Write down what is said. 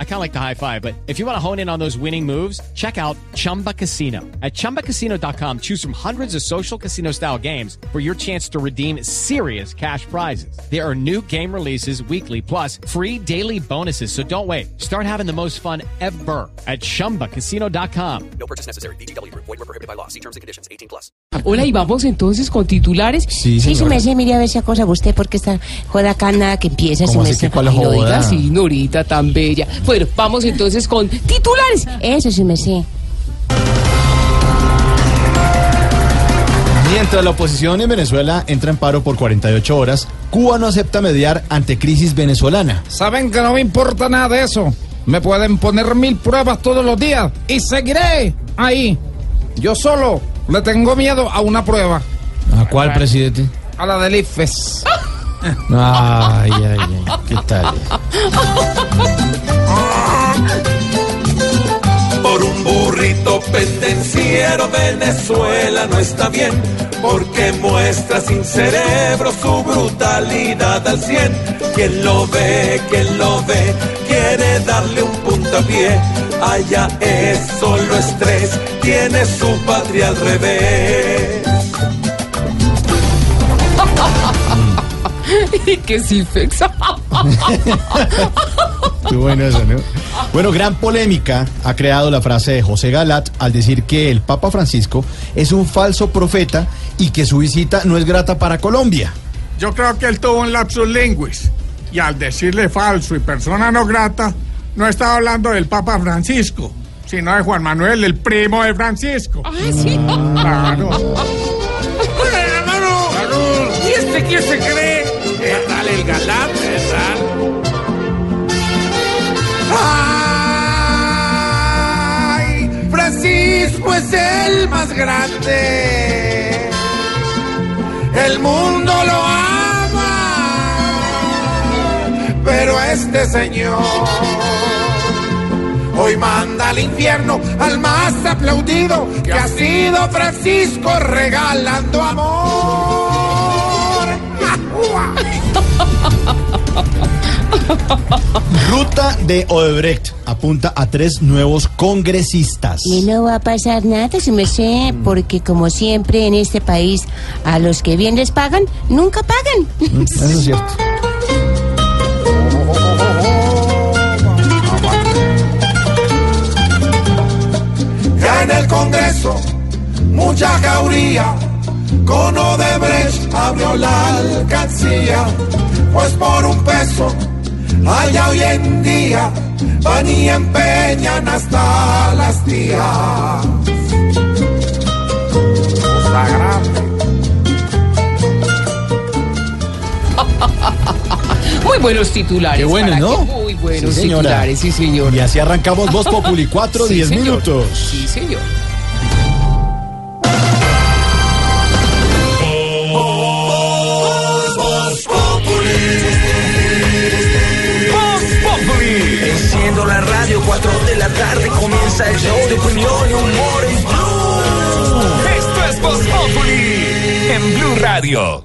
I kind of like the high five, but if you want to hone in on those winning moves, check out Chumba Casino. At chumbacasino.com, choose from hundreds of social casino style games for your chance to redeem serious cash prizes. There are new game releases weekly, plus free daily bonuses. So don't wait. Start having the most fun ever at chumbacasino.com. No purchase necessary. BGW. Void were prohibited by law. See terms and conditions. 18 plus. Hola, y vamos entonces con titulares. Sí, Sí, se me hace, mire a ver esa cosa usted, porque está joda acá nada que empieza, se ¿Cómo me así que cuál Ay, no joda? diga así, Norita, tan bella. Bueno, vamos entonces con titulares. Eso sí me sé. Mientras la oposición en Venezuela entra en paro por 48 horas, Cuba no acepta mediar ante crisis venezolana. Saben que no me importa nada de eso. Me pueden poner mil pruebas todos los días y seguiré ahí. Yo solo le tengo miedo a una prueba, ¿A cuál, presidente? a la del IFES. Ay, ay, ay, ¿qué tal? pendenciero Venezuela no está bien, porque muestra sin cerebro su brutalidad al cien. Quien lo ve, quien lo ve, quiere darle un puntapié. Allá es solo estrés, tiene su patria al revés. Y que sí, fexa. Qué bueno eso, ¿no? Bueno, gran polémica ha creado la frase de José Galat al decir que el Papa Francisco es un falso profeta y que su visita no es grata para Colombia. Yo creo que él tuvo un lapsus linguis. Y al decirle falso y persona no grata, no estaba hablando del Papa Francisco, sino de Juan Manuel, el primo de Francisco. Ah, sí. Claro. ¿Y este quién se cree? ¿Qué tal el galán? ¿Qué tal? El más grande. El mundo lo ama. Pero este señor hoy manda al infierno al más aplaudido que ha sido Francisco regalando amor. Ruta de Odebrecht apunta a tres nuevos congresistas. Y no va a pasar nada, se me sé, porque como siempre en este país, a los que bien les pagan, nunca pagan. Eso es cierto. Ya en el Congreso, mucha jauría, con Odebrecht abrió la alcancía, pues por un peso, allá hoy en día, van y empeñan hasta las tías. Muy buenos titulares. Qué bueno, ¿para ¿no? qué? Muy buenos Sí, titulares, sí, señor. Y así arrancamos Voz Populi 4, Sí, 10 señor. minutos. Sí, señor. Tarde comienza el show de opinión y humor en Blue. Esto es Voz en Blue Radio.